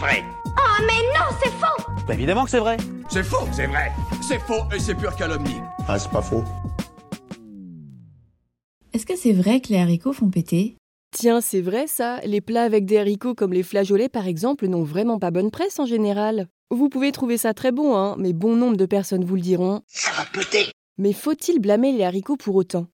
vrai. Oh mais non, c'est faux Bah évidemment que c'est vrai. C'est faux, c'est vrai. C'est faux et c'est pure calomnie. Ah, c'est pas faux. Est-ce que c'est vrai que les haricots font péter? Tiens, c'est vrai ça. Les plats avec des haricots comme les flageolets par exemple n'ont vraiment pas bonne presse en général. Vous pouvez trouver ça très bon, hein, mais bon nombre de personnes vous le diront. Ça va péter. Mais faut-il blâmer les haricots pour autant?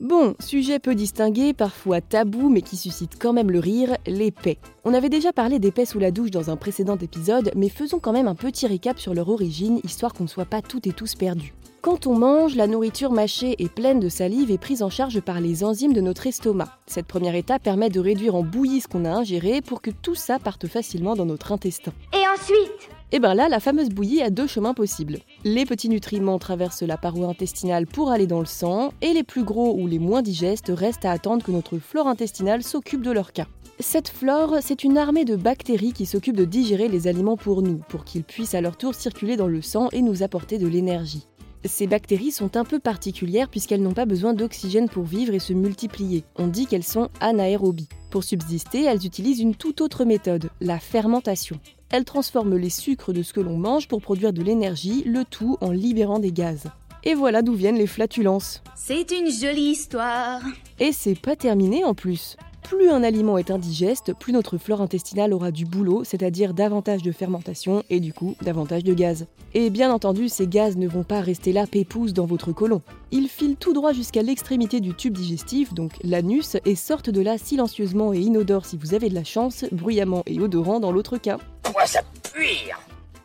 Bon, sujet peu distingué, parfois tabou, mais qui suscite quand même le rire, les paix. On avait déjà parlé des paix sous la douche dans un précédent épisode, mais faisons quand même un petit récap sur leur origine, histoire qu'on ne soit pas toutes et tous perdus. Quand on mange, la nourriture mâchée et pleine de salive est prise en charge par les enzymes de notre estomac. Cette première étape permet de réduire en bouillie ce qu'on a ingéré pour que tout ça parte facilement dans notre intestin. Et ensuite Et bien là, la fameuse bouillie a deux chemins possibles. Les petits nutriments traversent la paroi intestinale pour aller dans le sang, et les plus gros ou les moins digestes restent à attendre que notre flore intestinale s'occupe de leur cas. Cette flore, c'est une armée de bactéries qui s'occupent de digérer les aliments pour nous, pour qu'ils puissent à leur tour circuler dans le sang et nous apporter de l'énergie. Ces bactéries sont un peu particulières puisqu'elles n'ont pas besoin d'oxygène pour vivre et se multiplier. On dit qu'elles sont anaérobies. Pour subsister, elles utilisent une toute autre méthode, la fermentation. Elles transforment les sucres de ce que l'on mange pour produire de l'énergie, le tout en libérant des gaz. Et voilà d'où viennent les flatulences. C'est une jolie histoire. Et c'est pas terminé en plus. Plus un aliment est indigeste, plus notre flore intestinale aura du boulot, c'est-à-dire davantage de fermentation et du coup davantage de gaz. Et bien entendu, ces gaz ne vont pas rester là pépouses dans votre côlon. Ils filent tout droit jusqu'à l'extrémité du tube digestif, donc l'anus, et sortent de là silencieusement et inodore si vous avez de la chance, bruyamment et odorant dans l'autre cas.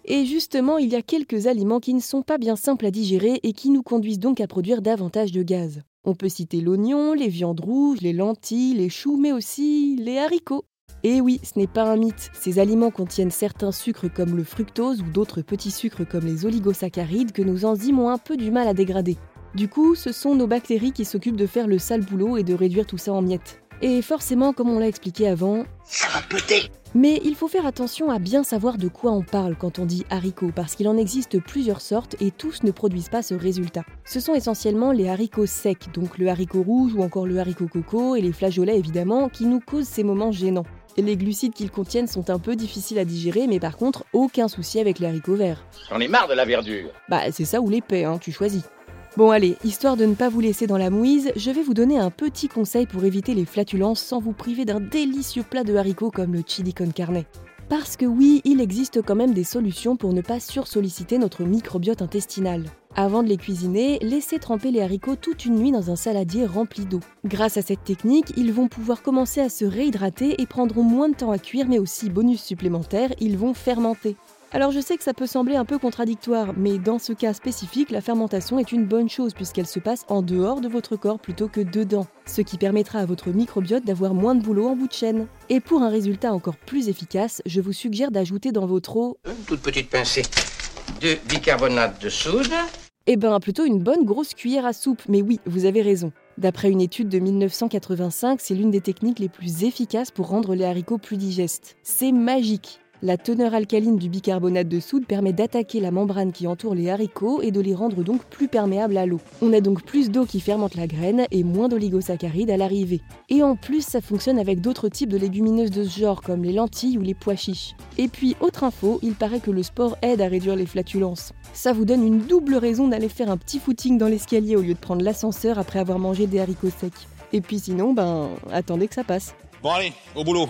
Et justement, il y a quelques aliments qui ne sont pas bien simples à digérer et qui nous conduisent donc à produire davantage de gaz. On peut citer l'oignon, les viandes rouges, les lentilles, les choux, mais aussi les haricots. Et oui, ce n'est pas un mythe, ces aliments contiennent certains sucres comme le fructose ou d'autres petits sucres comme les oligosaccharides que nos enzymes ont un peu du mal à dégrader. Du coup, ce sont nos bactéries qui s'occupent de faire le sale boulot et de réduire tout ça en miettes. Et forcément, comme on l'a expliqué avant, Ça va péter. mais il faut faire attention à bien savoir de quoi on parle quand on dit haricots, parce qu'il en existe plusieurs sortes et tous ne produisent pas ce résultat. Ce sont essentiellement les haricots secs, donc le haricot rouge ou encore le haricot coco et les flageolets évidemment, qui nous causent ces moments gênants. Les glucides qu'ils contiennent sont un peu difficiles à digérer, mais par contre, aucun souci avec les haricots verts. J'en ai marre de la verdure. Bah, c'est ça ou l'épais, hein, tu choisis. Bon allez, histoire de ne pas vous laisser dans la mouise, je vais vous donner un petit conseil pour éviter les flatulences sans vous priver d'un délicieux plat de haricots comme le chili con carne. Parce que oui, il existe quand même des solutions pour ne pas sursolliciter notre microbiote intestinal. Avant de les cuisiner, laissez tremper les haricots toute une nuit dans un saladier rempli d'eau. Grâce à cette technique, ils vont pouvoir commencer à se réhydrater et prendront moins de temps à cuire, mais aussi bonus supplémentaire, ils vont fermenter. Alors je sais que ça peut sembler un peu contradictoire, mais dans ce cas spécifique, la fermentation est une bonne chose puisqu'elle se passe en dehors de votre corps plutôt que dedans, ce qui permettra à votre microbiote d'avoir moins de boulot en bout de chaîne. Et pour un résultat encore plus efficace, je vous suggère d'ajouter dans votre eau, Une toute petite pincée de bicarbonate de soude. eh ben plutôt une bonne grosse cuillère à soupe, mais oui, vous avez raison. D'après une étude de 1985, c'est l'une des techniques les plus efficaces pour rendre les haricots plus digestes. C'est magique la teneur alcaline du bicarbonate de soude permet d'attaquer la membrane qui entoure les haricots et de les rendre donc plus perméables à l'eau. On a donc plus d'eau qui fermente la graine et moins d'oligosaccharides à l'arrivée. Et en plus, ça fonctionne avec d'autres types de légumineuses de ce genre, comme les lentilles ou les pois chiches. Et puis, autre info, il paraît que le sport aide à réduire les flatulences. Ça vous donne une double raison d'aller faire un petit footing dans l'escalier au lieu de prendre l'ascenseur après avoir mangé des haricots secs. Et puis sinon, ben, attendez que ça passe. Bon allez, au boulot.